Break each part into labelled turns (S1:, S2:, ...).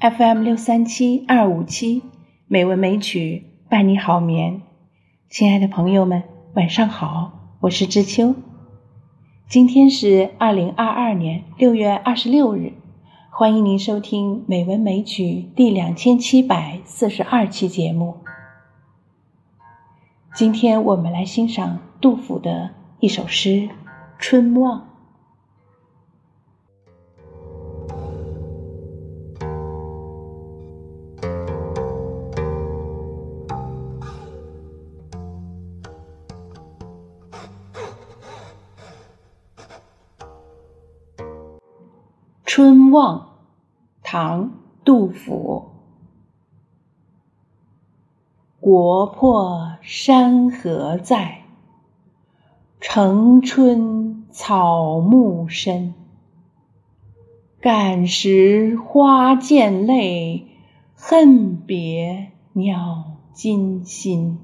S1: FM 六三七二五七，美文美曲伴你好眠。亲爱的朋友们，晚上好，我是知秋。今天是二零二二年六月二十六日，欢迎您收听《美文美曲》第两千七百四十二期节目。今天我们来欣赏杜甫的一首诗《春望》。春望，唐·杜甫。国破山河在，城春草木深。感时花溅泪，恨别鸟惊心。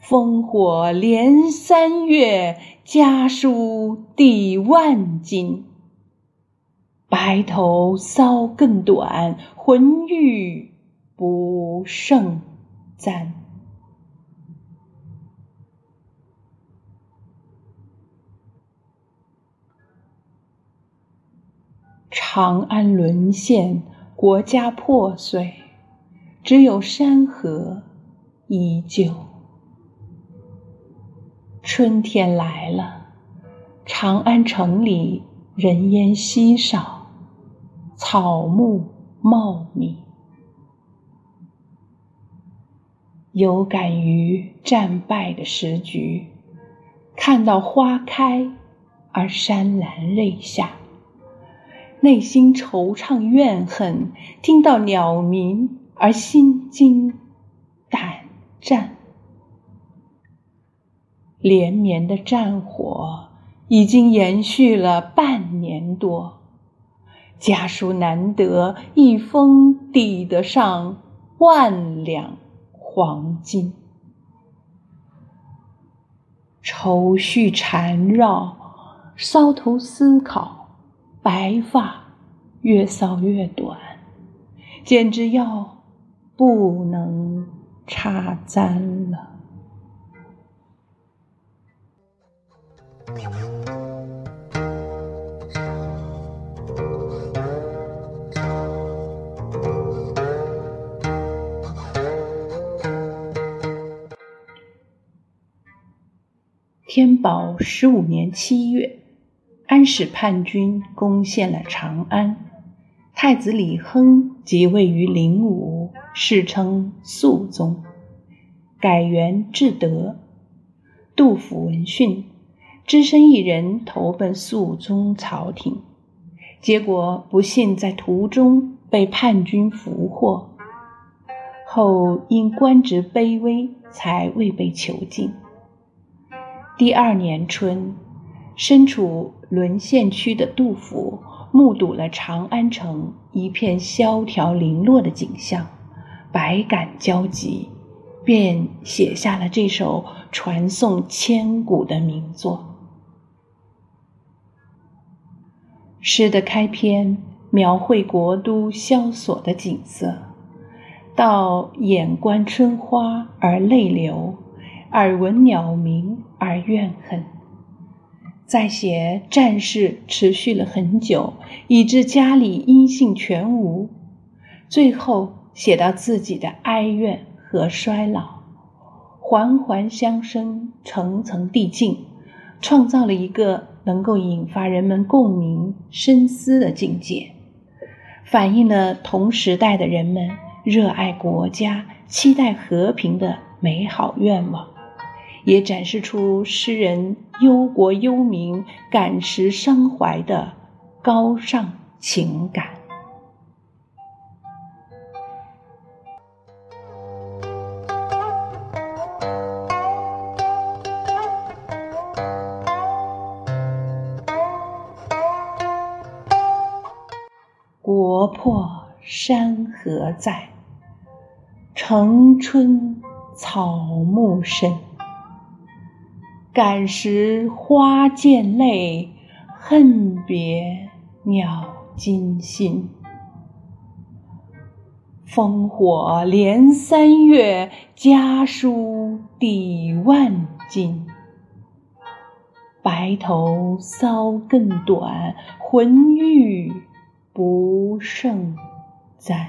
S1: 烽火连三月，家书抵万金。白头搔更短，浑欲不胜簪。长安沦陷，国家破碎，只有山河依旧。春天来了，长安城里人烟稀少。草木茂密，有感于战败的时局，看到花开而潸然泪下，内心惆怅怨恨；听到鸟鸣而心惊胆战。连绵的战火已经延续了半年多。家书难得一封抵得上万两黄金，愁绪缠绕，搔头思考，白发越搔越短，简直要不能插簪。天宝十五年七月，安史叛军攻陷了长安，太子李亨即位于灵武，世称肃宗，改元至德。杜甫闻讯，只身一人投奔肃宗朝廷，结果不幸在途中被叛军俘获，后因官职卑微，才未被囚禁。第二年春，身处沦陷区的杜甫目睹了长安城一片萧条零落的景象，百感交集，便写下了这首传颂千古的名作。诗的开篇描绘国都萧索的景色，到眼观春花而泪流。耳闻鸟鸣而怨恨，再写战事持续了很久，以致家里音信全无。最后写到自己的哀怨和衰老，环环相生，层层递进，创造了一个能够引发人们共鸣、深思的境界，反映了同时代的人们热爱国家、期待和平的美好愿望。也展示出诗人忧国忧民、感时伤怀的高尚情感。国破山河在，城春草木深。感时花溅泪，恨别鸟惊心。烽火连三月，家书抵万金。白头搔更短，浑欲不胜簪。